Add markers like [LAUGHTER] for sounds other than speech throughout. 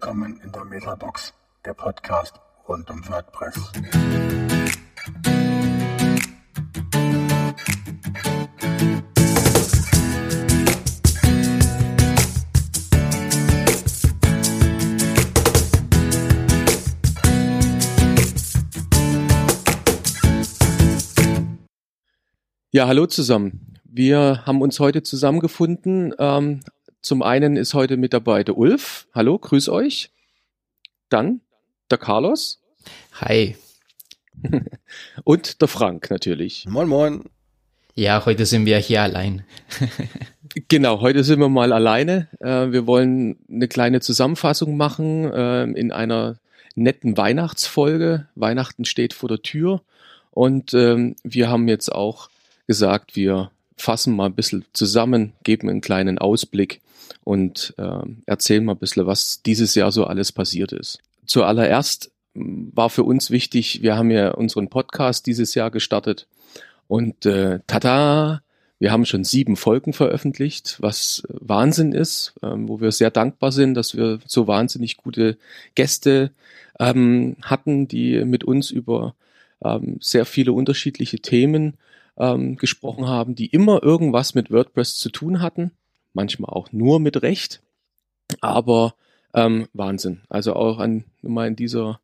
Willkommen in der Metabox, der Podcast rund um WordPress. Ja, hallo zusammen. Wir haben uns heute zusammengefunden. Ähm, zum einen ist heute mit dabei der Ulf. Hallo, grüß euch. Dann der Carlos. Hi. [LAUGHS] Und der Frank natürlich. Moin, moin. Ja, heute sind wir hier allein. [LAUGHS] genau, heute sind wir mal alleine. Äh, wir wollen eine kleine Zusammenfassung machen äh, in einer netten Weihnachtsfolge. Weihnachten steht vor der Tür. Und ähm, wir haben jetzt auch gesagt, wir fassen mal ein bisschen zusammen, geben einen kleinen Ausblick und äh, erzählen mal ein bisschen, was dieses Jahr so alles passiert ist. Zuallererst war für uns wichtig, wir haben ja unseren Podcast dieses Jahr gestartet und äh, tada, wir haben schon sieben Folgen veröffentlicht, was Wahnsinn ist, ähm, wo wir sehr dankbar sind, dass wir so wahnsinnig gute Gäste ähm, hatten, die mit uns über ähm, sehr viele unterschiedliche Themen ähm, gesprochen haben, die immer irgendwas mit WordPress zu tun hatten, manchmal auch nur mit Recht, aber ähm, Wahnsinn. Also auch an mal an dieser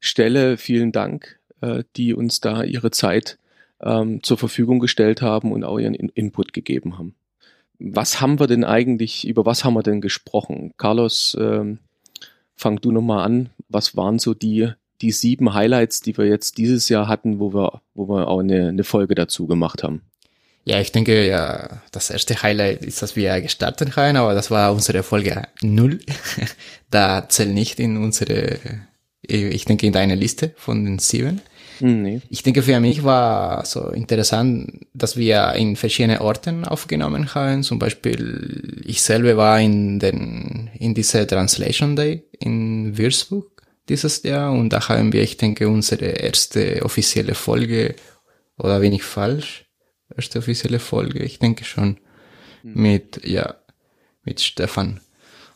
Stelle vielen Dank, äh, die uns da ihre Zeit ähm, zur Verfügung gestellt haben und auch ihren In Input gegeben haben. Was haben wir denn eigentlich, über was haben wir denn gesprochen? Carlos, ähm, fang du nochmal an. Was waren so die die sieben Highlights, die wir jetzt dieses Jahr hatten, wo wir, wo wir auch eine, eine Folge dazu gemacht haben. Ja, ich denke, ja, das erste Highlight ist, dass wir gestartet haben, aber das war unsere Folge null. [LAUGHS] da zählt nicht in unsere, ich denke, in deine Liste von den sieben. Hm, nee. Ich denke, für mich war so interessant, dass wir in verschiedene Orten aufgenommen haben. Zum Beispiel, ich selber war in den, in dieser Translation Day in Würzburg dieses Jahr und da haben wir, ich denke, unsere erste offizielle Folge, oder bin ich falsch? Erste offizielle Folge, ich denke schon, mhm. mit, ja, mit Stefan.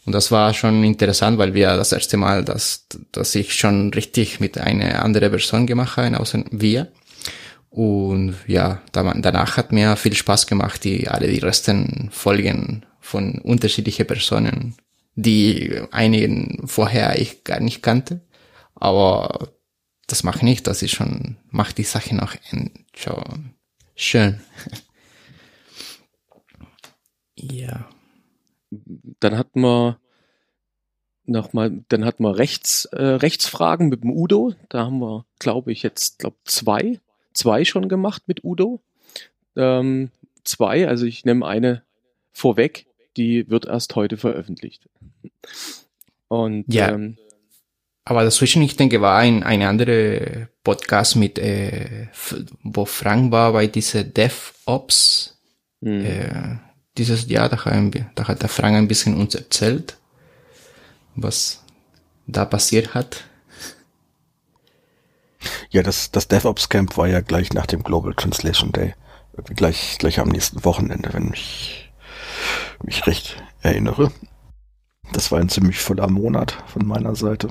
Und das war schon interessant, weil wir das erste Mal, dass, dass ich schon richtig mit einer anderen Person gemacht habe, außer wir. Und ja, danach hat mir viel Spaß gemacht, die, alle die resten Folgen von unterschiedlichen Personen die einigen vorher ich gar nicht kannte. Aber das macht nicht, das ist schon, macht die Sache noch schon schön. ja. Dann hatten wir nochmal, dann hatten wir Rechts, äh, Rechtsfragen mit dem Udo. Da haben wir, glaube ich, jetzt, glaube zwei, zwei schon gemacht mit Udo. Ähm, zwei, also ich nehme eine vorweg die wird erst heute veröffentlicht. Und ja. Ähm, aber dazwischen, ich denke, war ein, ein anderer Podcast mit, äh, wo Frank war bei dieser DevOps. Mhm. Äh, dieses Jahr, da, haben wir, da hat der Frank ein bisschen uns erzählt, was da passiert hat. Ja, das, das DevOps Camp war ja gleich nach dem Global Translation Day. Gleich, gleich am nächsten Wochenende, wenn mich mich recht erinnere. Das war ein ziemlich voller Monat von meiner Seite.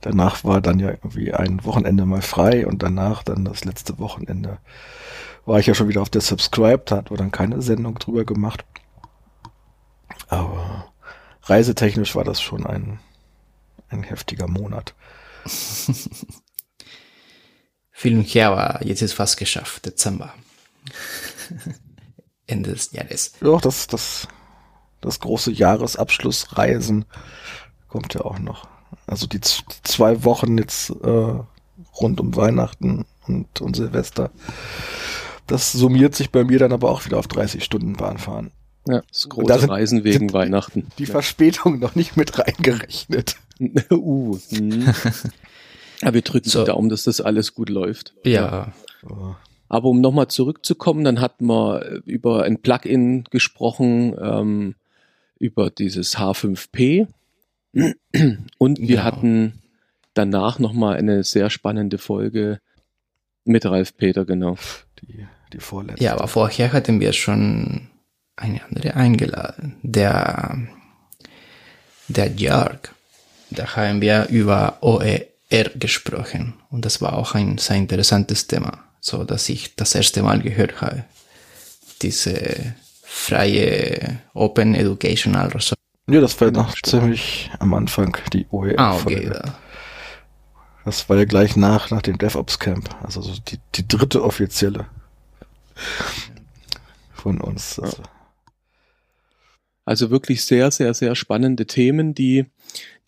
Danach war dann ja irgendwie ein Wochenende mal frei und danach dann das letzte Wochenende war ich ja schon wieder auf der Subscribed, hat war dann keine Sendung drüber gemacht. Aber reisetechnisch war das schon ein, ein heftiger Monat. Viel und her, aber jetzt ist fast geschafft, Dezember. [LAUGHS] Ende des Jahres. Ja, das, das, das große Jahresabschlussreisen kommt ja auch noch. Also die, die zwei Wochen jetzt äh, rund um Weihnachten und, und Silvester. Das summiert sich bei mir dann aber auch wieder auf 30 Stunden Bahnfahren. Ja, das große da Reisen wegen Weihnachten. Die ja. Verspätung noch nicht mit reingerechnet. [LAUGHS] uh, hm. Aber wir drücken so. die Daumen, dass das alles gut läuft. Ja. ja. Aber um nochmal zurückzukommen, dann hatten wir äh, über ein Plugin gesprochen, ähm, über dieses H5P. Und wir ja. hatten danach nochmal eine sehr spannende Folge mit Ralf Peter, genau. Die, die vorletzte. Ja, aber vorher hatten wir schon eine andere eingeladen. Der der Jörg, da haben wir über OER gesprochen und das war auch ein sehr interessantes Thema, so dass ich das erste Mal gehört habe. Diese freie Open Educational Resource. Ja, das war noch ziemlich am Anfang, die OER. Ah, okay. Da. Das war ja gleich nach, nach dem DevOps Camp. Also so die, die dritte offizielle von uns. Also. also wirklich sehr, sehr, sehr spannende Themen, die,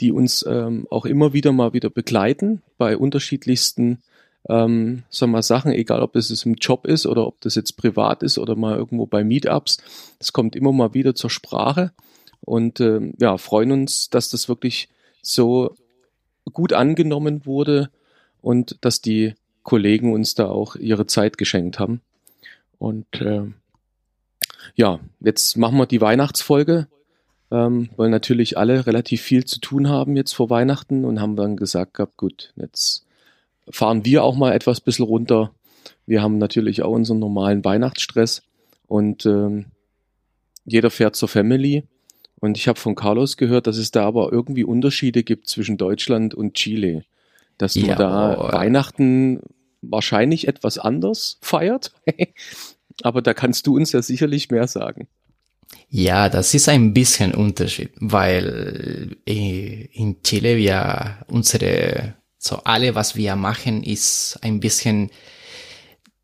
die uns ähm, auch immer wieder mal wieder begleiten bei unterschiedlichsten ähm, sagen wir Sachen, egal ob das im Job ist oder ob das jetzt privat ist oder mal irgendwo bei Meetups. Das kommt immer mal wieder zur Sprache und ähm, ja, freuen uns, dass das wirklich so gut angenommen wurde und dass die Kollegen uns da auch ihre Zeit geschenkt haben. Und äh, ja, jetzt machen wir die Weihnachtsfolge, ähm, weil natürlich alle relativ viel zu tun haben jetzt vor Weihnachten und haben dann gesagt gehabt, gut, jetzt fahren wir auch mal etwas bisschen runter. Wir haben natürlich auch unseren normalen Weihnachtsstress und ähm, jeder fährt zur Family und ich habe von Carlos gehört, dass es da aber irgendwie Unterschiede gibt zwischen Deutschland und Chile. Dass man ja, da oh. Weihnachten wahrscheinlich etwas anders feiert. [LAUGHS] aber da kannst du uns ja sicherlich mehr sagen. Ja, das ist ein bisschen Unterschied, weil äh, in Chile wir unsere, so alle, was wir machen, ist ein bisschen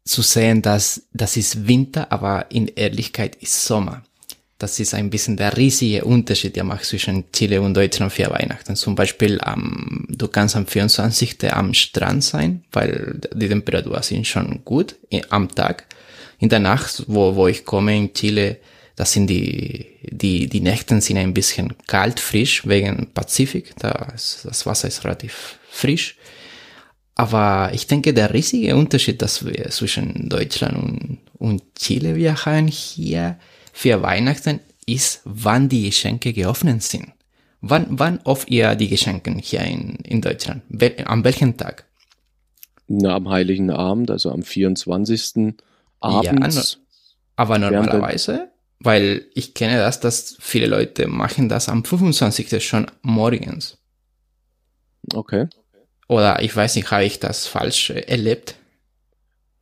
zu sehen, dass das ist Winter, aber in Ehrlichkeit ist Sommer das ist ein bisschen der riesige Unterschied, der macht zwischen Chile und Deutschland für Weihnachten. Zum Beispiel, ähm, du kannst am 24. am Strand sein, weil die Temperaturen sind schon gut am Tag. In der Nacht, wo, wo ich komme in Chile, das sind die, die, die Nächten sind ein bisschen kalt, frisch, wegen Pazifik. Da das Wasser ist relativ frisch. Aber ich denke, der riesige Unterschied, dass wir zwischen Deutschland und, und Chile wir haben hier, für Weihnachten ist, wann die Geschenke geöffnet sind. Wann, wann oft ihr die Geschenke hier in, in Deutschland? Wel, an welchem Tag? Na, am Heiligen Abend, also am 24. abends. Ja, aber normalerweise, weil ich kenne das, dass viele Leute machen das am 25. schon morgens. Okay. Oder ich weiß nicht, habe ich das falsch erlebt?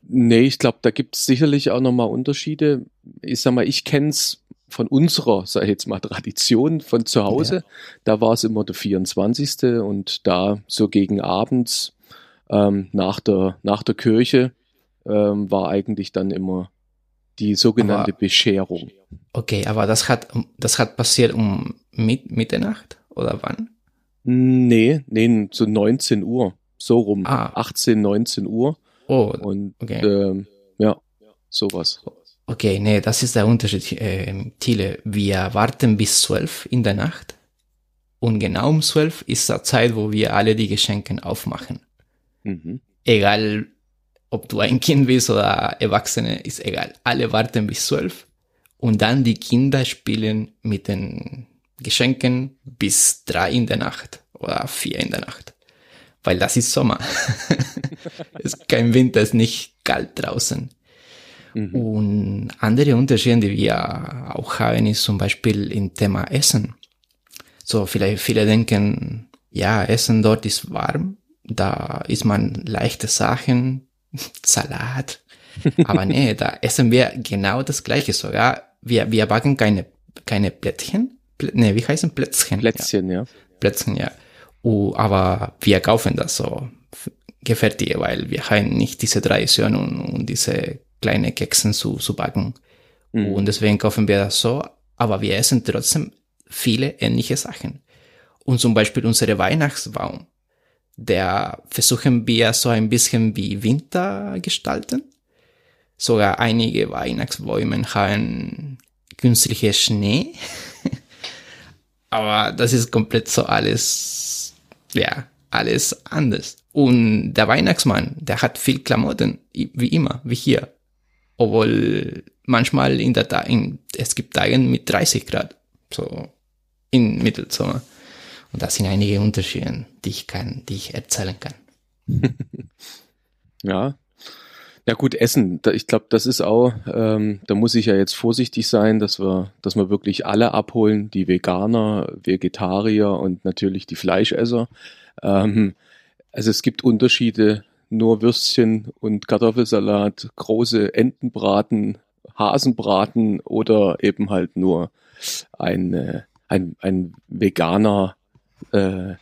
Nee, ich glaube, da gibt es sicherlich auch nochmal Unterschiede. Ich sag mal, ich kenne es von unserer, sag ich jetzt mal, Tradition von zu Hause. Ja. Da war es immer der 24. und da so gegen abends ähm, nach, der, nach der Kirche ähm, war eigentlich dann immer die sogenannte aber, Bescherung. Okay, aber das hat, das hat passiert um mit, Mitternacht oder wann? Nee, nee, so 19 Uhr, so rum, ah. 18, 19 Uhr. Oh, und okay. ähm, ja, sowas. Okay, nee, das ist der Unterschied, äh, Thiele. Wir warten bis zwölf in der Nacht und genau um zwölf ist die Zeit, wo wir alle die Geschenke aufmachen. Mhm. Egal, ob du ein Kind bist oder Erwachsene, ist egal. Alle warten bis zwölf und dann die Kinder spielen mit den Geschenken bis drei in der Nacht oder vier in der Nacht weil das ist Sommer. [LAUGHS] es ist kein Winter, es ist nicht kalt draußen. Mhm. Und andere Unterschiede, die wir auch haben, ist zum Beispiel im Thema Essen. So, vielleicht viele denken, ja, Essen dort ist warm, da isst man leichte Sachen, [LAUGHS] Salat. [LAUGHS] Aber nee, da essen wir genau das Gleiche sogar. Wir, wir backen keine, keine Plättchen. Plä, nee, wie heißen Plätzchen? Plätzchen, ja. ja. Plätzchen, ja. Uh, aber wir kaufen das so gefertigt, weil wir haben nicht diese Tradition und, und diese kleine Keksen zu, zu backen. Mhm. Und deswegen kaufen wir das so, aber wir essen trotzdem viele ähnliche Sachen. Und zum Beispiel unsere Weihnachtsbaum, der versuchen wir so ein bisschen wie Winter gestalten. Sogar einige Weihnachtsbäume haben künstliche Schnee. [LAUGHS] aber das ist komplett so alles ja, alles anders. Und der Weihnachtsmann, der hat viel Klamotten, wie immer, wie hier. Obwohl manchmal in der Tag, es gibt Tage mit 30 Grad, so in Mittelsommer. Und das sind einige Unterschiede, die ich kann, die ich erzählen kann. [LAUGHS] ja. Ja gut, Essen. Ich glaube, das ist auch, ähm, da muss ich ja jetzt vorsichtig sein, dass wir, dass wir wirklich alle abholen, die Veganer, Vegetarier und natürlich die Fleischesser. Ähm, also es gibt Unterschiede, nur Würstchen und Kartoffelsalat, große Entenbraten, Hasenbraten oder eben halt nur ein, äh, ein, ein veganer äh,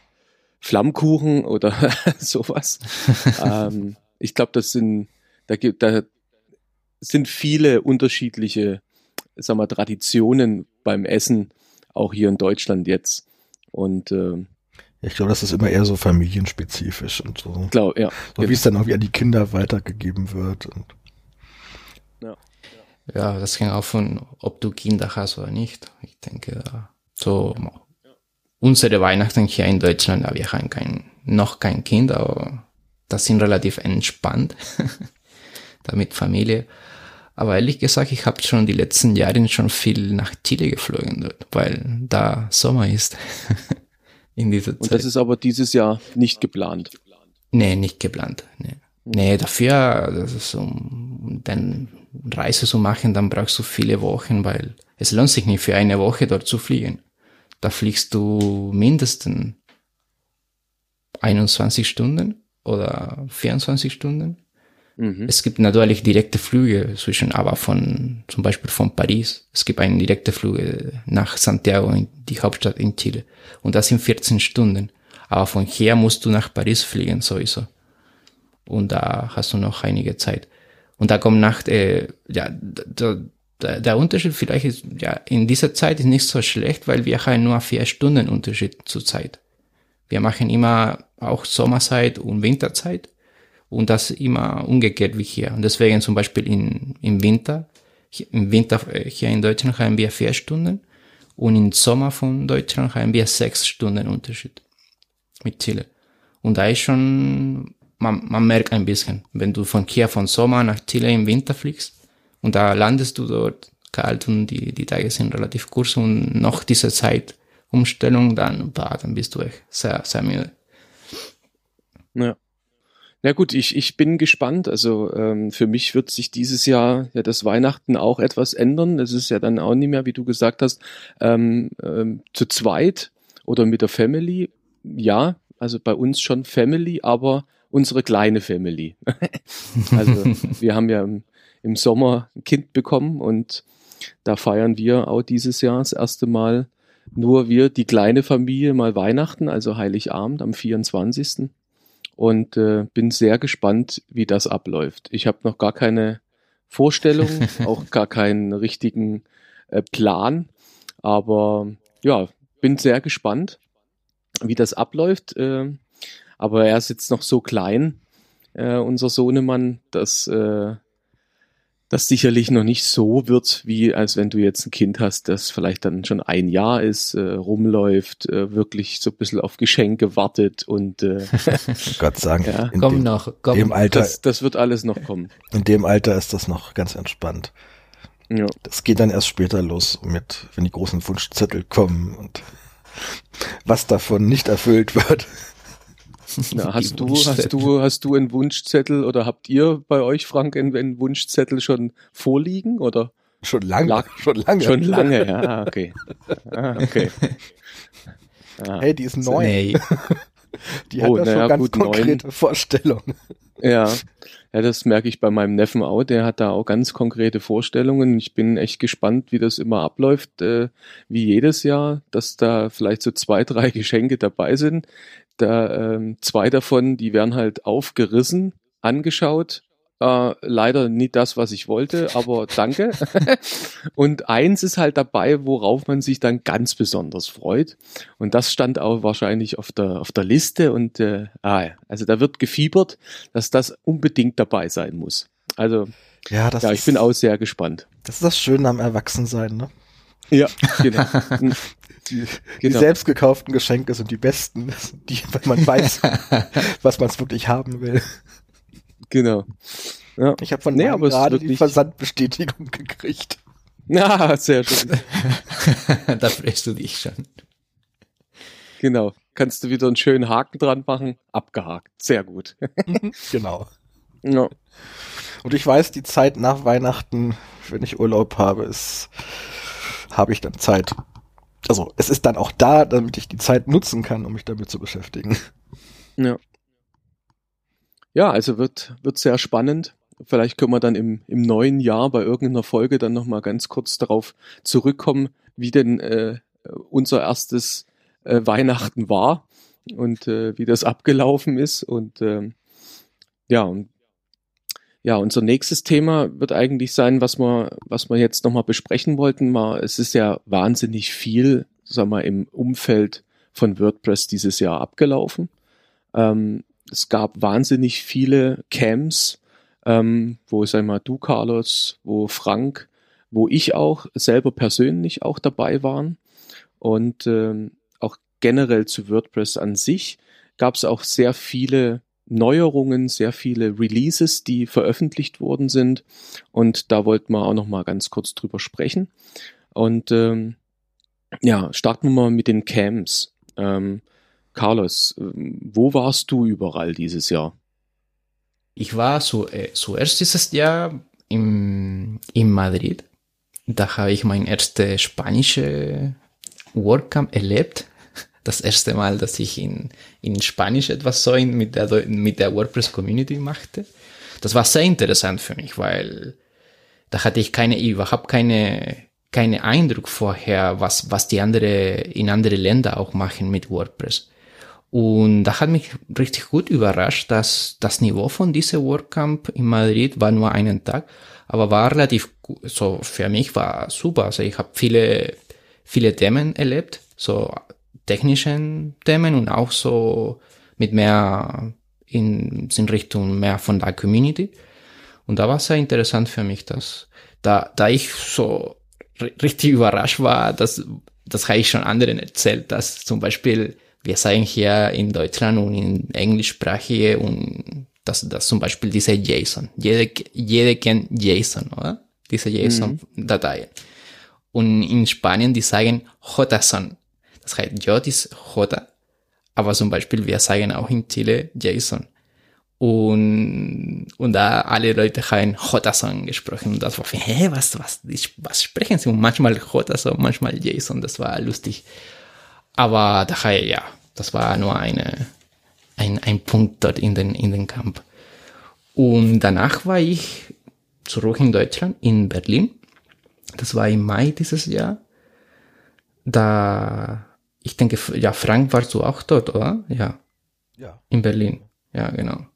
Flammkuchen oder [LAUGHS] sowas. [LAUGHS] ähm, ich glaube, das sind, da gibt, da sind viele unterschiedliche, sag mal, Traditionen beim Essen, auch hier in Deutschland jetzt. Und äh, ich glaube, das ist immer eher so familienspezifisch und so. Glaub, ja. So wie es dann auch wie an die Kinder weitergegeben wird. Und ja. ja, das hängt auch von, ob du Kinder hast oder nicht. Ich denke, so unsere Weihnachten hier in Deutschland, wir haben kein, noch kein Kind, aber das sind relativ entspannt. [LAUGHS] damit Familie. Aber ehrlich gesagt, ich habe schon die letzten Jahre schon viel nach Chile geflogen, weil da Sommer ist. [LAUGHS] in dieser Zeit. Und das ist aber dieses Jahr nicht geplant. Nee, nicht geplant. Nee, nee dafür, das ist um dann Reise zu machen, dann brauchst du viele Wochen, weil es lohnt sich nicht für eine Woche dort zu fliegen. Da fliegst du mindestens 21 Stunden oder 24 Stunden. Mhm. Es gibt natürlich direkte Flüge zwischen, aber von, zum Beispiel von Paris. Es gibt einen direkten Flug nach Santiago, in die Hauptstadt in Chile. Und das sind 14 Stunden. Aber von hier musst du nach Paris fliegen, sowieso. Und da hast du noch einige Zeit. Und da kommt nach, äh, ja, der, der, der Unterschied vielleicht ist, ja, in dieser Zeit ist nicht so schlecht, weil wir haben nur vier Stunden Unterschied zur Zeit. Wir machen immer auch Sommerzeit und Winterzeit. Und das immer umgekehrt wie hier. Und deswegen zum Beispiel in, im Winter, im Winter äh, hier in Deutschland haben wir vier Stunden und im Sommer von Deutschland haben wir sechs Stunden Unterschied mit Chile. Und da ist schon, man, man merkt ein bisschen, wenn du von hier von Sommer nach Chile im Winter fliegst und da landest du dort kalt und die, die Tage sind relativ kurz und noch diese Zeitumstellung, dann, bah, dann bist du echt sehr, sehr müde. Ja. Na gut, ich, ich bin gespannt. Also ähm, für mich wird sich dieses Jahr ja das Weihnachten auch etwas ändern. Es ist ja dann auch nicht mehr, wie du gesagt hast, ähm, ähm, zu zweit oder mit der Family. Ja, also bei uns schon Family, aber unsere kleine Family. [LAUGHS] also wir haben ja im, im Sommer ein Kind bekommen und da feiern wir auch dieses Jahr das erste Mal nur wir, die kleine Familie, mal Weihnachten, also Heiligabend am 24 und äh, bin sehr gespannt, wie das abläuft. Ich habe noch gar keine Vorstellung, [LAUGHS] auch gar keinen richtigen äh, Plan, aber ja, bin sehr gespannt, wie das abläuft. Äh, aber er ist jetzt noch so klein, äh, unser Sohnemann, dass äh, das sicherlich noch nicht so wird, wie als wenn du jetzt ein Kind hast, das vielleicht dann schon ein Jahr ist, äh, rumläuft, äh, wirklich so ein bisschen auf Geschenke wartet und äh, [LAUGHS] Gott sagen, ja. komm dem, noch, komm. Dem Alter, das, das wird alles noch kommen. In dem Alter ist das noch ganz entspannt. Ja. Das geht dann erst später los mit, wenn die großen Wunschzettel kommen und was davon nicht erfüllt wird. [LAUGHS] Na, hast du, hast du, hast du einen Wunschzettel oder habt ihr bei euch, Frank, einen, Wunschzettel schon vorliegen oder? Schon lange, Lag, [LAUGHS] schon lange. Schon lange, [LAUGHS] ja, okay. Ah, okay. Ah, hey, die ist neu. Nee. Die oh, hat ja schon ganz gut, konkrete neun. Vorstellungen. Ja. ja, das merke ich bei meinem Neffen auch. Der hat da auch ganz konkrete Vorstellungen. Ich bin echt gespannt, wie das immer abläuft, äh, wie jedes Jahr, dass da vielleicht so zwei, drei Geschenke dabei sind, da ähm, zwei davon, die werden halt aufgerissen, angeschaut. Äh, leider nicht das, was ich wollte, aber danke. [LAUGHS] und eins ist halt dabei, worauf man sich dann ganz besonders freut. Und das stand auch wahrscheinlich auf der, auf der Liste. Und äh, ah, also da wird gefiebert, dass das unbedingt dabei sein muss. Also ja, das ja ich ist, bin auch sehr gespannt. Das ist das Schöne am Erwachsensein, ne? Ja, genau. [LAUGHS] Die, genau. die selbst gekauften Geschenke sind die besten, die, wenn man weiß, [LAUGHS] was man wirklich haben will. Genau. Ja. Ich habe von nee, aber gerade die Versandbestätigung gekriegt. Ja, [LAUGHS] sehr schön. [LAUGHS] da freust du dich schon. Genau. Kannst du wieder einen schönen Haken dran machen? Abgehakt. Sehr gut. genau. Ja. Und ich weiß, die Zeit nach Weihnachten, wenn ich Urlaub habe, ist, habe ich dann Zeit. Also es ist dann auch da, damit ich die Zeit nutzen kann, um mich damit zu beschäftigen. Ja. Ja, also wird, wird sehr spannend. Vielleicht können wir dann im, im neuen Jahr bei irgendeiner Folge dann nochmal ganz kurz darauf zurückkommen, wie denn äh, unser erstes äh, Weihnachten war und äh, wie das abgelaufen ist. Und äh, ja, und ja, unser nächstes Thema wird eigentlich sein, was wir, was wir jetzt nochmal besprechen wollten. Es ist ja wahnsinnig viel, sagen wir, im Umfeld von WordPress dieses Jahr abgelaufen. Ähm, es gab wahnsinnig viele Camps, ähm, wo, sag mal, du, Carlos, wo Frank, wo ich auch selber persönlich auch dabei waren. Und ähm, auch generell zu WordPress an sich gab es auch sehr viele Neuerungen, sehr viele Releases, die veröffentlicht worden sind. Und da wollten wir auch noch mal ganz kurz drüber sprechen. Und ähm, ja, starten wir mal mit den Camps. Ähm, Carlos, wo warst du überall dieses Jahr? Ich war so, äh, zuerst dieses Jahr im, in Madrid. Da habe ich mein erstes spanische WordCamp erlebt. Das erste Mal, dass ich in, in Spanisch etwas so in, mit, der, mit der WordPress-Community machte. Das war sehr interessant für mich, weil da hatte ich keine, überhaupt keine, keine Eindruck vorher, was, was die andere, in andere Länder auch machen mit WordPress. Und da hat mich richtig gut überrascht, dass das Niveau von dieser WordCamp in Madrid war nur einen Tag, aber war relativ. So für mich war super. Also ich habe viele, viele Themen erlebt, so technischen Themen und auch so mit mehr in, in Richtung mehr von der Community. Und da war sehr interessant für mich, dass da, da ich so richtig überrascht war, dass das habe ich schon anderen erzählt, dass zum Beispiel wir sagen hier in Deutschland und in englischsprachige und das, das zum Beispiel diese JSON. Jede, jede kennt JSON, oder? Diese JSON-Datei. Mhm. Und in Spanien, die sagen JSON. Das heißt, J ist J, aber zum Beispiel wir sagen auch in Chile JSON. Und, und da alle Leute haben JSON gesprochen. Und das war, hä, was, was, was sprechen sie? Und manchmal JSON, manchmal JSON. Das war lustig. Aber daher, ja, das war nur eine, ein, ein Punkt dort in den, in den Camp. Und danach war ich zurück in Deutschland, in Berlin. Das war im Mai dieses Jahr. Da, ich denke, ja, Frank warst du auch dort, oder? Ja. Ja. In Berlin. Ja, genau.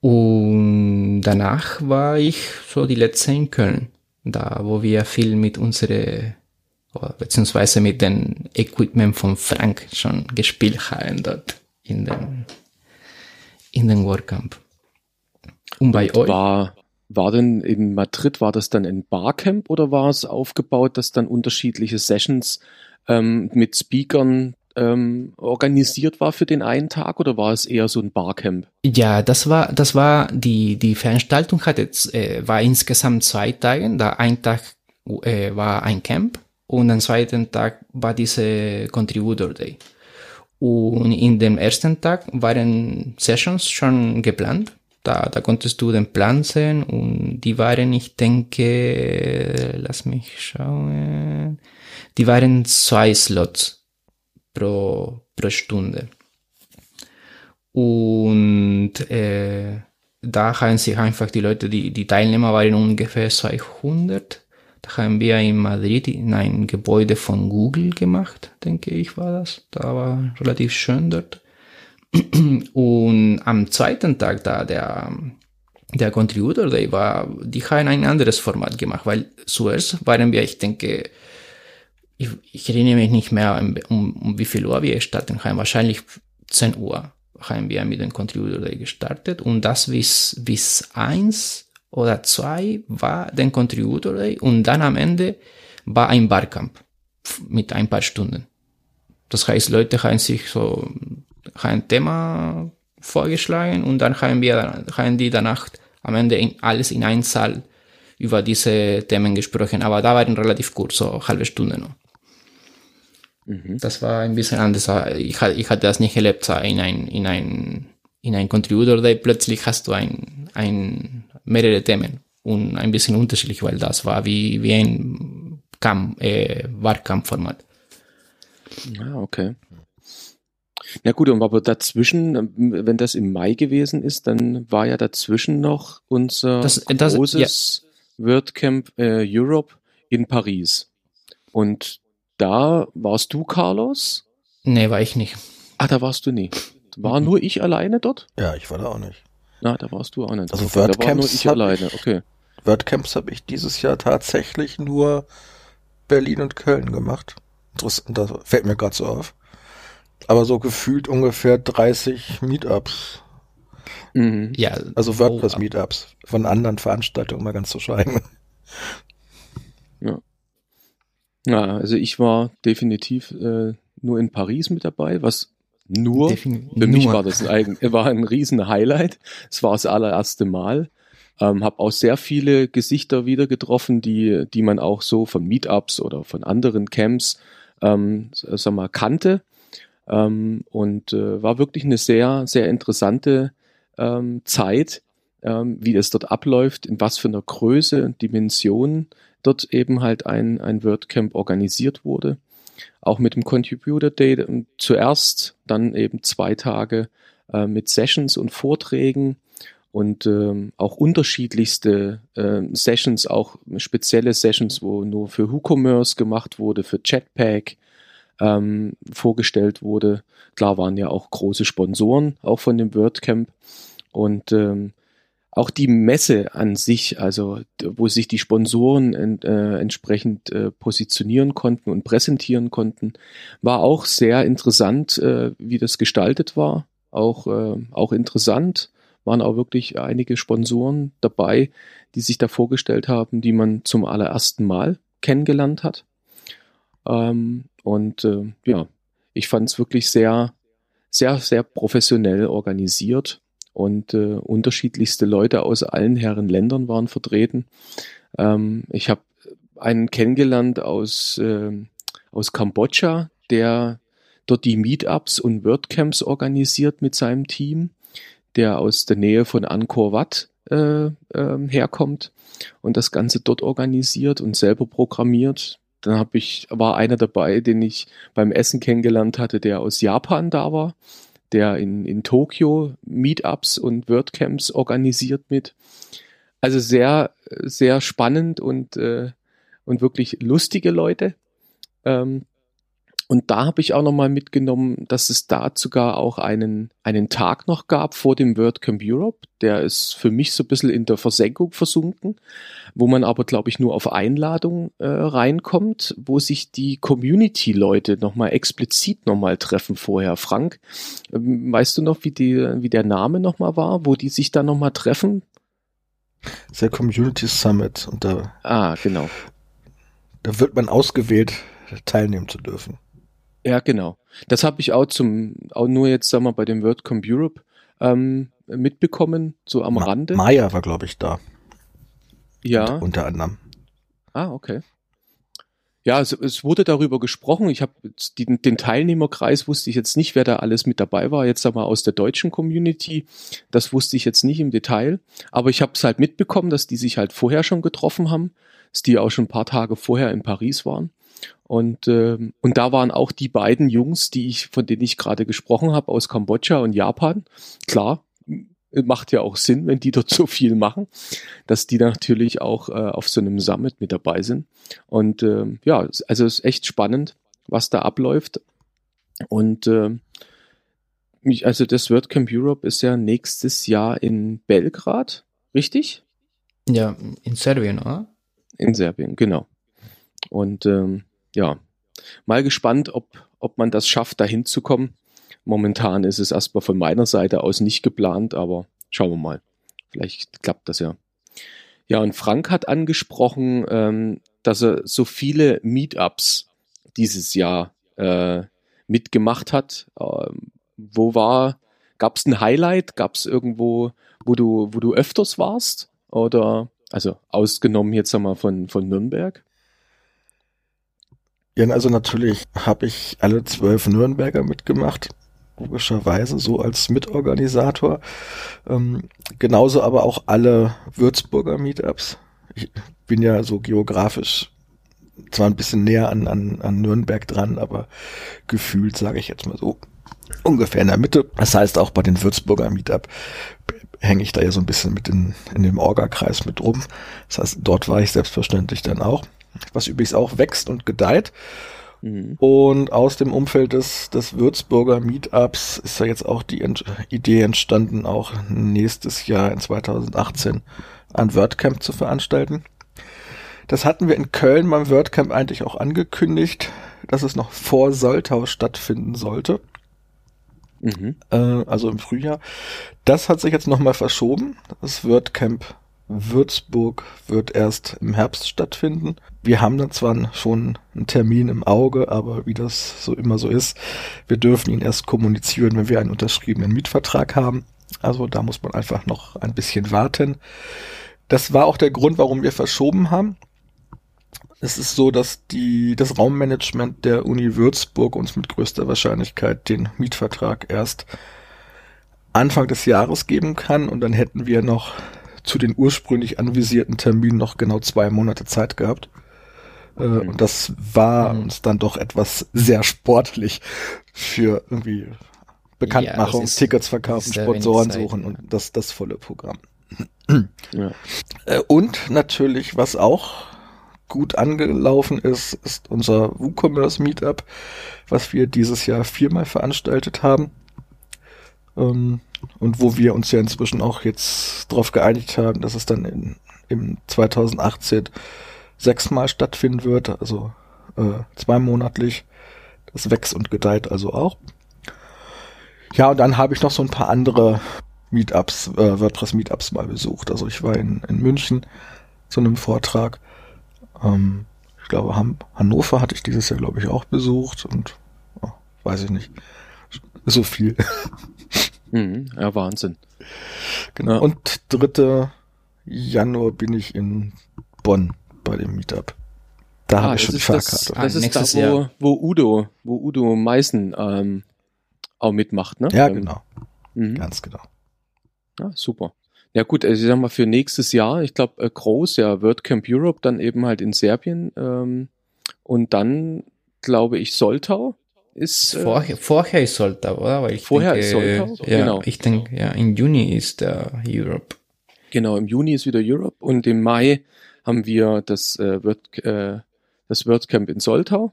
Und danach war ich so die letzte in Köln. Da, wo wir viel mit unsere beziehungsweise mit dem Equipment von Frank schon gespielt haben dort in den, in den WordCamp. Und bei Und euch? War, war denn in Madrid, war das dann ein Barcamp oder war es aufgebaut, dass dann unterschiedliche Sessions ähm, mit Speakern ähm, organisiert war für den einen Tag oder war es eher so ein Barcamp? Ja, das war, das war die, die Veranstaltung hat jetzt, äh, war insgesamt zwei Tage. Da ein Tag äh, war ein Camp und am zweiten Tag war diese Contributor Day. Und in dem ersten Tag waren Sessions schon geplant. Da, da konntest du den Plan sehen und die waren, ich denke, lass mich schauen, die waren zwei Slots pro, pro Stunde. Und äh, da haben sich einfach die Leute, die, die Teilnehmer waren ungefähr 200 da haben wir in Madrid in ein Gebäude von Google gemacht, denke ich war das. Da war relativ schön dort. Und am zweiten Tag da, der, der Contributor Day war, die haben ein anderes Format gemacht, weil zuerst waren wir, ich denke, ich, ich erinnere mich nicht mehr, um, um, wie viel Uhr wir starten haben, wahrscheinlich 10 Uhr haben wir mit dem Contributor Day gestartet und das bis, bis eins oder zwei war den Contributor Day und dann am Ende war ein Barcamp mit ein paar Stunden. Das heißt, Leute haben sich so ein Thema vorgeschlagen und dann haben wir, haben die danach am Ende in, alles in einem Saal über diese Themen gesprochen. Aber da waren relativ kurz, so halbe Stunde noch. Mhm. Das war ein bisschen anders. Ich, ich hatte das nicht erlebt, in ein, in ein, in ein Contributor Day plötzlich hast du ein, ein mehrere Themen und ein bisschen unterschiedlich, weil das war wie, wie ein Camp, äh, Wahlkampfformat. Ja, okay. Ja gut, aber dazwischen, wenn das im Mai gewesen ist, dann war ja dazwischen noch unser Das- das- großes WordCamp äh, Europe in Paris. Und da warst du, Carlos? Nee, war ich nicht. Ah, da warst du nie. War Mhm. nur ich alleine dort? Ja, ich war da auch nicht. Na, da warst du auch nicht. Also Okay, da war nur WordCamps ich alleine. ich- Okay. WordCamps habe ich dieses Jahr tatsächlich nur Berlin und Köln gemacht. Interessant, das fällt mir gerade so auf. Aber so gefühlt ungefähr 30 Meetups. Mhm. Ja, Also oh, WordPress-Meetups. Von anderen Veranstaltungen mal ganz zu schweigen. Ja, also ich war definitiv äh, nur in Paris mit dabei, was nur defini- Für mich nur. war das ein, [LAUGHS] war ein riesen Highlight. Es war das allererste Mal. Ähm, habe auch sehr viele Gesichter wieder getroffen, die, die man auch so von Meetups oder von anderen Camps, ähm, sag mal, kannte. Ähm, und äh, war wirklich eine sehr, sehr interessante ähm, Zeit, ähm, wie das dort abläuft, in was für einer Größe und Dimension dort eben halt ein, ein WordCamp organisiert wurde auch mit dem Contributor Day ähm, zuerst, dann eben zwei Tage äh, mit Sessions und Vorträgen und ähm, auch unterschiedlichste ähm, Sessions, auch spezielle Sessions, wo nur für WooCommerce gemacht wurde, für Jetpack ähm, vorgestellt wurde. Klar waren ja auch große Sponsoren, auch von dem WordCamp und ähm, auch die Messe an sich, also wo sich die Sponsoren ent, äh, entsprechend äh, positionieren konnten und präsentieren konnten, war auch sehr interessant, äh, wie das gestaltet war. Auch, äh, auch interessant waren auch wirklich einige Sponsoren dabei, die sich da vorgestellt haben, die man zum allerersten Mal kennengelernt hat. Ähm, und äh, ja, ich fand es wirklich sehr, sehr, sehr professionell organisiert und äh, unterschiedlichste Leute aus allen Herren Ländern waren vertreten. Ähm, ich habe einen kennengelernt aus, ähm, aus Kambodscha, der dort die Meetups und WordCamps organisiert mit seinem Team, der aus der Nähe von Angkor Wat äh, ähm, herkommt und das Ganze dort organisiert und selber programmiert. Dann habe ich, war einer dabei, den ich beim Essen kennengelernt hatte, der aus Japan da war der in, in Tokio Meetups und WordCamps organisiert mit. Also sehr, sehr spannend und, äh, und wirklich lustige Leute. Ähm, und da habe ich auch nochmal mitgenommen, dass es da sogar auch einen, einen Tag noch gab vor dem WordCamp Europe. Der ist für mich so ein bisschen in der Versenkung versunken, wo man aber, glaube ich, nur auf Einladung äh, reinkommt, wo sich die Community-Leute nochmal explizit nochmal treffen vorher. Frank, ähm, weißt du noch, wie, die, wie der Name nochmal war, wo die sich da nochmal treffen? Der Community Summit und da, Ah, genau. da wird man ausgewählt, teilnehmen zu dürfen. Ja, genau. Das habe ich auch zum, auch nur jetzt, sagen wir, bei dem WordCamp Europe ähm, mitbekommen, so am Ma- Rande. Maya war, glaube ich, da. ja. Unter, unter anderem. Ah, okay. Ja, es, es wurde darüber gesprochen. Ich habe den, den Teilnehmerkreis wusste ich jetzt nicht, wer da alles mit dabei war. Jetzt mal aus der deutschen Community. Das wusste ich jetzt nicht im Detail. Aber ich habe es halt mitbekommen, dass die sich halt vorher schon getroffen haben, dass die auch schon ein paar Tage vorher in Paris waren. Und, ähm, und da waren auch die beiden Jungs, die ich, von denen ich gerade gesprochen habe, aus Kambodscha und Japan. Klar, macht ja auch Sinn, wenn die [LAUGHS] dort so viel machen, dass die natürlich auch äh, auf so einem Summit mit dabei sind. Und ähm, ja, also es ist echt spannend, was da abläuft. Und ähm, mich, also das WordCamp Europe ist ja nächstes Jahr in Belgrad, richtig? Ja, in Serbien, oder? In Serbien, genau. Und ähm, ja, mal gespannt, ob, ob man das schafft, da hinzukommen. Momentan ist es erstmal von meiner Seite aus nicht geplant, aber schauen wir mal. Vielleicht klappt das ja. Ja, und Frank hat angesprochen, ähm, dass er so viele Meetups dieses Jahr äh, mitgemacht hat. Ähm, wo war, gab es ein Highlight? Gab es irgendwo, wo du, wo du öfters warst? Oder, also ausgenommen jetzt einmal von, von Nürnberg? Ja, also natürlich habe ich alle zwölf Nürnberger mitgemacht. Logischerweise so als Mitorganisator. Ähm, genauso aber auch alle Würzburger Meetups. Ich bin ja so geografisch zwar ein bisschen näher an, an, an Nürnberg dran, aber gefühlt, sage ich jetzt mal so, ungefähr in der Mitte. Das heißt, auch bei den Würzburger Meetup hänge ich da ja so ein bisschen mit in, in dem Orga-Kreis mit rum. Das heißt, dort war ich selbstverständlich dann auch. Was übrigens auch wächst und gedeiht. Mhm. Und aus dem Umfeld des, des Würzburger Meetups ist ja jetzt auch die Ent Idee entstanden, auch nächstes Jahr in 2018 ein WordCamp zu veranstalten. Das hatten wir in Köln beim WordCamp eigentlich auch angekündigt, dass es noch vor Soltau stattfinden sollte. Mhm. Äh, also im Frühjahr. Das hat sich jetzt nochmal verschoben. Das WordCamp Würzburg wird erst im Herbst stattfinden. Wir haben dann zwar schon einen Termin im Auge, aber wie das so immer so ist, wir dürfen ihn erst kommunizieren, wenn wir einen unterschriebenen Mietvertrag haben. Also da muss man einfach noch ein bisschen warten. Das war auch der Grund, warum wir verschoben haben. Es ist so, dass die, das Raummanagement der Uni Würzburg uns mit größter Wahrscheinlichkeit den Mietvertrag erst Anfang des Jahres geben kann und dann hätten wir noch zu den ursprünglich anvisierten Terminen noch genau zwei Monate Zeit gehabt. Äh, mhm. Und das war mhm. uns dann doch etwas sehr sportlich für irgendwie Bekanntmachung, ja, ist, Tickets verkaufen, Sponsoren suchen und das, das volle Programm. Ja. [CLEARS THROAT] Äh, und natürlich, was auch gut angelaufen ist, ist unser WooCommerce Meetup, was wir dieses Jahr viermal veranstaltet haben. Ähm, und wo wir uns ja inzwischen auch jetzt darauf geeinigt haben, dass es dann in, im 2018 sechsmal stattfinden wird, also äh, zweimonatlich. Das wächst und gedeiht also auch. Ja, und dann habe ich noch so ein paar andere Meetups, äh, WordPress-Meetups mal besucht. Also ich war in, in München zu einem Vortrag ähm, ich glaube, Han Hannover hatte ich dieses Jahr, glaube ich, auch besucht und oh, weiß ich nicht. So viel. [LAUGHS] Mhm, ja, Wahnsinn. Genau. Ja. Und 3. Januar bin ich in Bonn bei dem Meetup. Da ah, habe ich schon die Fahrkarte. Das, das ist da, wo, wo Udo, wo Udo Meißen ähm, auch mitmacht, ne? Ja, ähm, genau. Mhm. Ganz genau. Ja, super. Ja gut, also ich sag mal für nächstes Jahr, ich glaube äh, groß, ja, WordCamp Europe, dann eben halt in Serbien ähm, und dann glaube ich Soltau ist äh, vorher, vorher ist Soltau, oder? Weil ich vorher denke, ist Soltau, ja, genau. Ich denke, ja, im Juni ist der Europe. Genau, im Juni ist wieder Europe und im Mai haben wir das äh, Word, äh, das WordCamp in Soltau.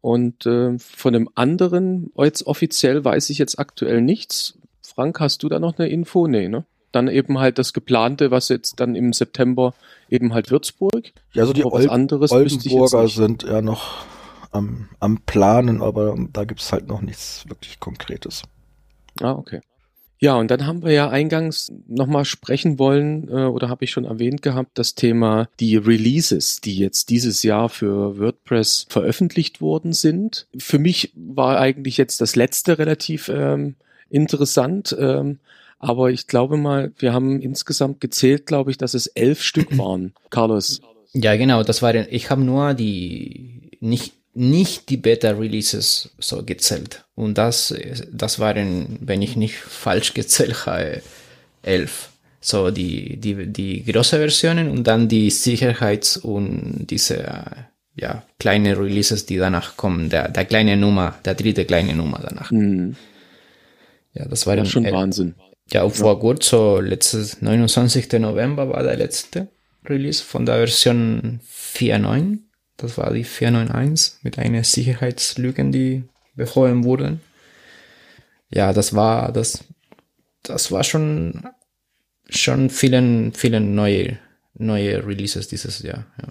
Und äh, von dem anderen, jetzt offiziell weiß ich jetzt aktuell nichts. Frank, hast du da noch eine Info? Nee, ne? dann eben halt das geplante, was jetzt dann im September eben halt Würzburg. Ja, also die Ol Oldenburger sind ja noch am, am Planen, aber da gibt's halt noch nichts wirklich Konkretes. Ah, okay. Ja, und dann haben wir ja eingangs nochmal sprechen wollen, äh, oder habe ich schon erwähnt gehabt, das Thema die Releases, die jetzt dieses Jahr für WordPress veröffentlicht worden sind. Für mich war eigentlich jetzt das letzte relativ ähm, interessant. Ähm, aber ich glaube mal, wir haben insgesamt gezählt, glaube ich, dass es elf Stück waren. Carlos. Ja, genau, das waren, ich habe nur die, nicht, nicht die Beta-Releases so gezählt. Und das, das waren, wenn ich nicht falsch gezählt habe, elf. So die, die, die große Versionen und dann die Sicherheits- und diese, ja, kleine Releases, die danach kommen. Der, der kleine Nummer, der dritte kleine Nummer danach. Mhm. Ja, das war dann schon Wahnsinn. Ja, vor gut, so letztes 29. November war der letzte Release von der Version 4.9. Das war die 4.9.1 mit einer Sicherheitslücken, die behoben wurden. Ja, das war, das, das war schon, schon vielen, vielen neue, neue Releases dieses Jahr, ja.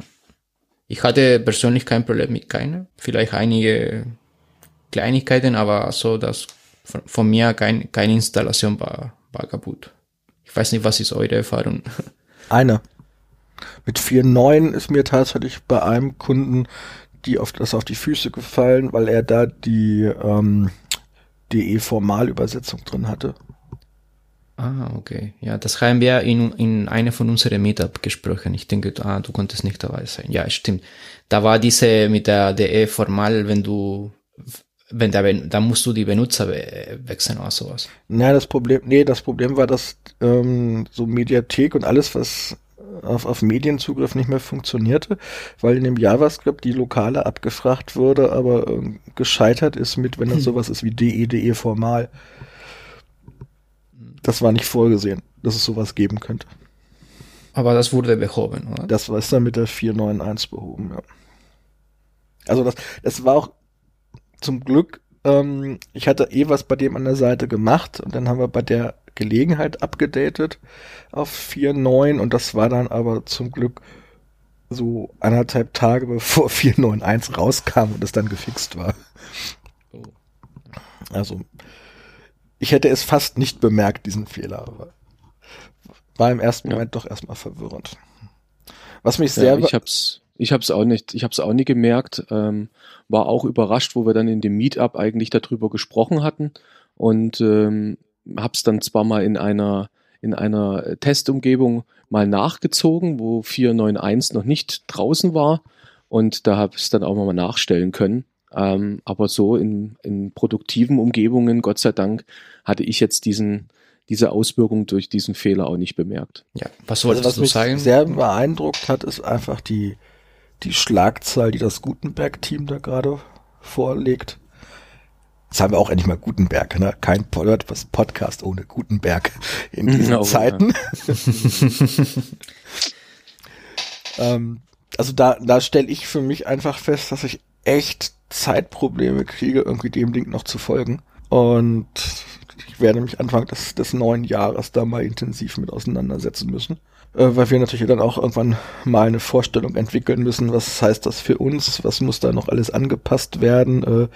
Ich hatte persönlich kein Problem mit keiner. Vielleicht einige Kleinigkeiten, aber so, dass von, von mir kein, keine Installation war, war kaputt. Ich weiß nicht, was ist eure Erfahrung? Eine. Mit 4.9 ist mir tatsächlich bei einem Kunden die auf das auf die Füße gefallen, weil er da die ähm, DE-Formalübersetzung drin hatte. Ah, okay. Ja, das haben wir in, in einer von unseren Meetup gesprochen. Ich denke, ah, du konntest nicht dabei sein. Ja, stimmt. Da war diese mit der DE-Formal, wenn du wenn der, dann musst du die Benutzer we wechseln oder sowas. Na, das Problem, nee, das Problem war, dass ähm, so Mediathek und alles, was auf, auf Medienzugriff nicht mehr funktionierte, weil in dem JavaScript die Lokale abgefragt wurde, aber äh, gescheitert ist mit, wenn das hm. sowas ist wie DE, DE formal. Das war nicht vorgesehen, dass es sowas geben könnte. Aber das wurde behoben, oder? Das war dann mit der 491 behoben, ja. Also das, das war auch zum Glück, ähm, ich hatte eh was bei dem an der Seite gemacht und dann haben wir bei der Gelegenheit abgedatet auf 4.9 und das war dann aber zum Glück so anderthalb Tage [LAUGHS] bevor 4.9.1 rauskam und es dann gefixt war. Oh. Also ich hätte es fast nicht bemerkt, diesen Fehler, aber war im ersten ja. Moment doch erstmal verwirrend. Was mich sehr... Ja, ich hab's, ich hab's auch nicht, ich hab's auch nie gemerkt, ähm, war auch überrascht, wo wir dann in dem Meetup eigentlich darüber gesprochen hatten und ähm, hab's dann zwar mal in einer in einer Testumgebung mal nachgezogen, wo 4.9.1 noch nicht draußen war und da habe ich es dann auch mal nachstellen können. Ähm, aber so in, in produktiven Umgebungen, Gott sei Dank, hatte ich jetzt diesen, diese Auswirkung durch diesen Fehler auch nicht bemerkt. Ja, was solltest also, was du sagen? sehr beeindruckt hat, ist einfach die, die Schlagzahl, die das Gutenberg-Team da gerade vorlegt. Jetzt haben wir auch endlich mal Gutenberg, ne? Kein Podcast ohne Gutenberg in diesen oh, Zeiten. Ja. [LAUGHS] ähm, also da, da stelle ich für mich einfach fest, dass ich echt Zeitprobleme kriege, irgendwie dem Ding noch zu folgen. Und ich werde mich Anfang des, des neuen Jahres da mal intensiv mit auseinandersetzen müssen weil wir natürlich dann auch irgendwann mal eine Vorstellung entwickeln müssen, was heißt das für uns, was muss da noch alles angepasst werden, äh,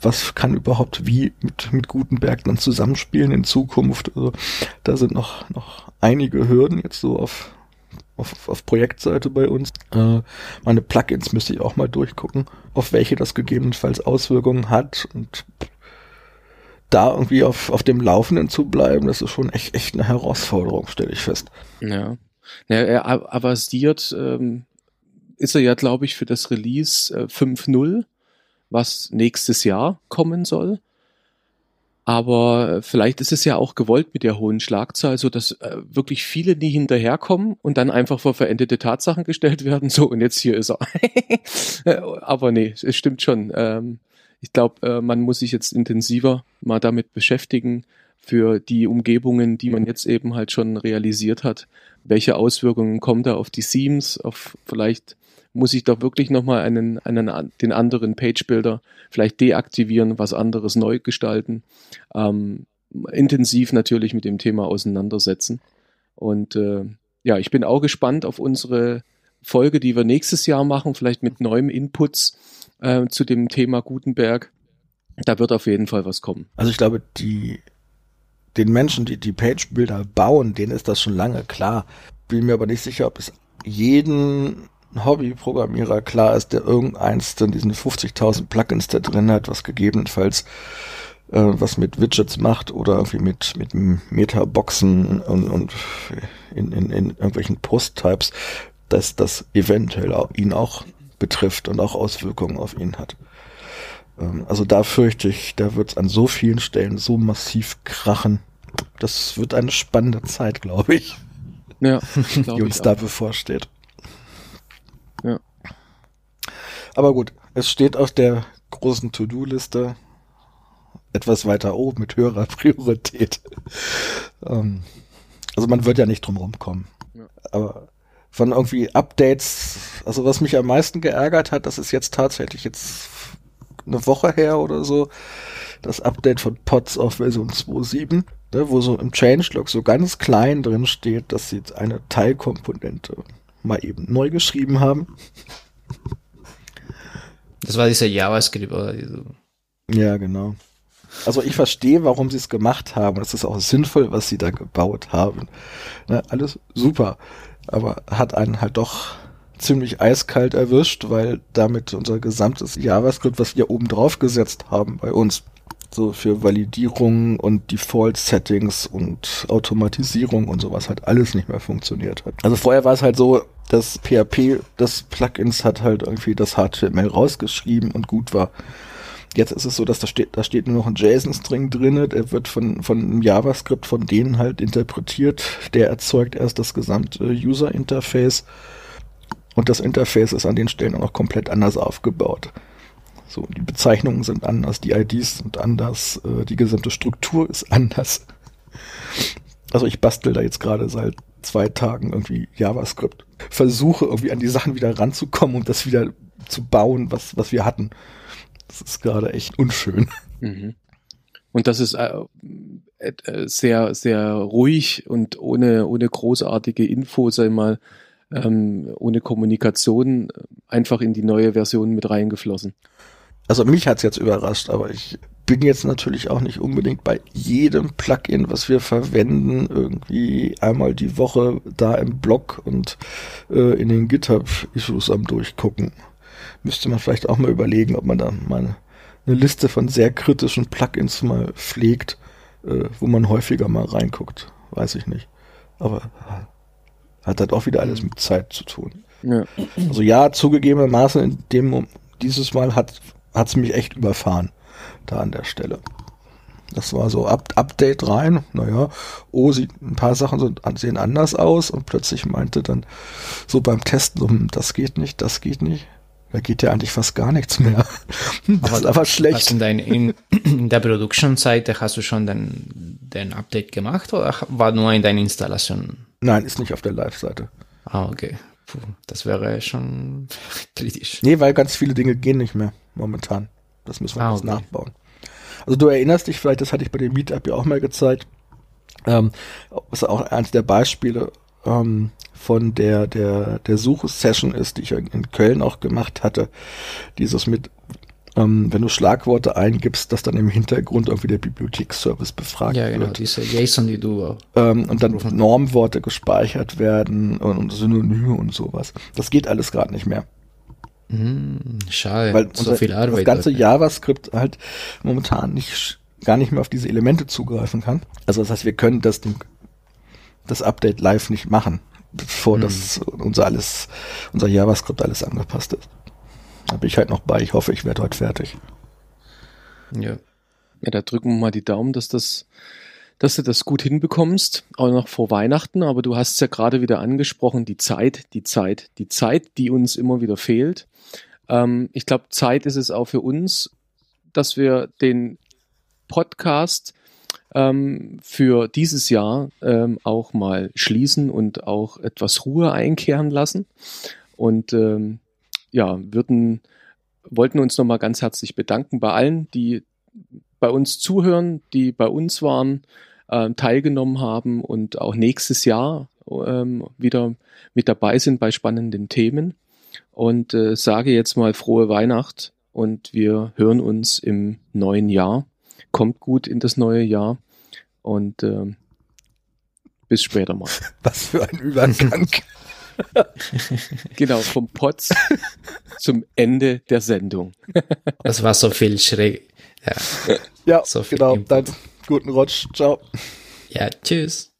was kann überhaupt wie mit, mit Gutenberg dann zusammenspielen in Zukunft. Also da sind noch, noch einige Hürden jetzt so auf, auf, auf Projektseite bei uns. Äh, meine Plugins müsste ich auch mal durchgucken, auf welche das gegebenenfalls Auswirkungen hat und da irgendwie auf, auf dem Laufenden zu bleiben, das ist schon echt, echt eine Herausforderung, stelle ich fest. Ja. Ja, er avasiert ähm, ist er ja, glaube ich, für das Release äh, 5.0, was nächstes Jahr kommen soll. Aber äh, vielleicht ist es ja auch gewollt mit der hohen Schlagzahl, so dass äh, wirklich viele nie hinterherkommen und dann einfach vor verendete Tatsachen gestellt [LAUGHS] werden. So, und jetzt hier ist er. [LAUGHS] Äh, aber nee, es stimmt schon. Ähm, ich glaube, äh, man muss sich jetzt intensiver mal damit beschäftigen, für die Umgebungen, die man jetzt eben halt schon realisiert hat, welche Auswirkungen kommen da auf die Themes, auf vielleicht muss ich doch wirklich nochmal einen, einen, den anderen Page-Builder vielleicht deaktivieren, was anderes neu gestalten, ähm, intensiv natürlich mit dem Thema auseinandersetzen. Und äh, ja, ich bin auch gespannt auf unsere Folge, die wir nächstes Jahr machen, vielleicht mit neuem Inputs äh, zu dem Thema Gutenberg. Da wird auf jeden Fall was kommen. Also ich glaube, die den Menschen, die die Page-Bilder bauen, denen ist das schon lange klar. Bin mir aber nicht sicher, ob es jeden Hobbyprogrammierer klar ist, der irgendeins dann diesen 50.000 Plugins da drin hat, was gegebenenfalls äh, was mit Widgets macht oder irgendwie mit, mit Metaboxen und, und in, in, in irgendwelchen Post-Types, dass das eventuell auch, ihn auch betrifft und auch Auswirkungen auf ihn hat. Ähm, also da fürchte ich, da wird es an so vielen Stellen so massiv krachen. Das wird eine spannende Zeit, glaube ich. Ja, [LAUGHS] die uns da bevorsteht. Ja. Aber gut, es steht auf der großen To-Do-Liste etwas weiter oben mit höherer [LAUGHS] Priorität. Ähm, also man wird ja nicht drum rumkommen. Ja. Aber von irgendwie Updates, also was mich am meisten geärgert hat, das ist jetzt tatsächlich jetzt eine Woche her oder so, das Update von Pods auf Version 2.7, ne, wo so im Changelog so ganz klein drin steht, dass sie jetzt eine Teilkomponente mal eben neu geschrieben haben. Das war dieser JavaScript oder so. Ja, genau. Also ich verstehe, warum sie es gemacht haben. Das ist auch sinnvoll, was sie da gebaut haben. Ne, alles super. Aber hat einen halt doch ziemlich eiskalt erwischt, weil damit unser gesamtes JavaScript, was wir oben drauf gesetzt haben bei uns, so für Validierung und Default-Settings und Automatisierung und sowas halt alles nicht mehr funktioniert hat. Also vorher war es halt so, dass PHP des Plugins hat halt irgendwie das HTML rausgeschrieben und gut war. Jetzt ist es so, dass da steht, da steht nur noch ein JSON-String drin, der wird von, von JavaScript von denen halt interpretiert. Der erzeugt erst das gesamte User-Interface. Und das Interface ist an den Stellen auch noch komplett anders aufgebaut. So, die Bezeichnungen sind anders, die IDs sind anders, äh, die gesamte Struktur ist anders. Also ich bastel da jetzt gerade seit zwei Tagen irgendwie JavaScript. Versuche irgendwie an die Sachen wieder ranzukommen und das wieder zu bauen, was, was wir hatten. Das ist gerade echt unschön. Mhm. Und das ist äh, äh, sehr, sehr ruhig und ohne, ohne großartige Info, sei mal, ähm, ohne Kommunikation einfach in die neue Version mit reingeflossen. Also mich hat's jetzt überrascht, aber ich bin jetzt natürlich auch nicht unbedingt bei jedem Plugin, was wir verwenden, irgendwie einmal die Woche da im Blog und äh, in den GitHub-Issues am Durchgucken müsste man vielleicht auch mal überlegen, ob man da mal eine Liste von sehr kritischen Plugins mal pflegt, äh, wo man häufiger mal reinguckt. Weiß ich nicht. Aber hat halt auch wieder alles mit Zeit zu tun. Ja. Also ja, zugegebenermaßen in dem dieses Mal hat hat's mich echt überfahren da an der Stelle. Das war so Up Update rein, naja, oh, sieht ein paar Sachen so, sehen anders aus und plötzlich meinte dann so beim Testen, so, hm, das geht nicht, das geht nicht. Da geht ja eigentlich fast gar nichts mehr. [LAUGHS] Das aber, ist aber schlecht. Was in, dein, in, in der Production-Seite hast du schon den, den Update gemacht oder war nur in deiner Installation? Nein, ist nicht auf der Live-Seite. Ah, okay. Puh, das wäre schon kritisch. Nee, weil ganz viele Dinge gehen nicht mehr momentan. Das müssen wir ah, okay. nachbauen. Also du erinnerst dich vielleicht, das hatte ich bei dem Meetup ja auch mal gezeigt. Ähm, ist auch eines der Beispiele, ähm, von der, der, der Suchsession ist, die ich in Köln auch gemacht hatte. Dieses mit, ähm, wenn du Schlagworte eingibst, dass dann im Hintergrund irgendwie der Bibliotheksservice befragt wird. Ja, genau, wird. diese JSON, die du ähm, Und dann. Normworte gespeichert werden und, und Synonyme und sowas. Das geht alles gerade nicht mehr. Hm, schade, Weil so viel Arbeit. Das ganze JavaScript halt momentan nicht gar nicht mehr auf diese Elemente zugreifen kann. Also das heißt, wir können das, das Update live nicht machen bevor mhm. das unser alles, unser JavaScript alles angepasst ist. Da bin ich halt noch bei. Ich hoffe, ich werde heute fertig. Ja. Ja, da drücken wir mal die Daumen, dass das, dass du das gut hinbekommst, auch noch vor Weihnachten. Aber du hast es ja gerade wieder angesprochen, die Zeit, die Zeit, die Zeit, die uns immer wieder fehlt. Ähm, ich glaube, Zeit ist es auch für uns, dass wir den Podcast ähm, für dieses Jahr ähm, auch mal schließen und auch etwas Ruhe einkehren lassen. Und ähm, ja, würden, wollten uns nochmal ganz herzlich bedanken bei allen, die bei uns zuhören, die bei uns waren, äh, teilgenommen haben und auch nächstes Jahr ähm, wieder mit dabei sind bei spannenden Themen. Und äh, sage jetzt mal frohe Weihnacht und wir hören uns im neuen Jahr kommt gut in das neue Jahr und ähm, bis später mal. [LAUGHS] Was für ein Übergang. [LAUGHS] [LAUGHS] genau, vom Potz zum Ende der Sendung. das war so viel schräg. Ja, ja so viel genau. Input. Dann guten Rutsch. Ciao. Ja, tschüss.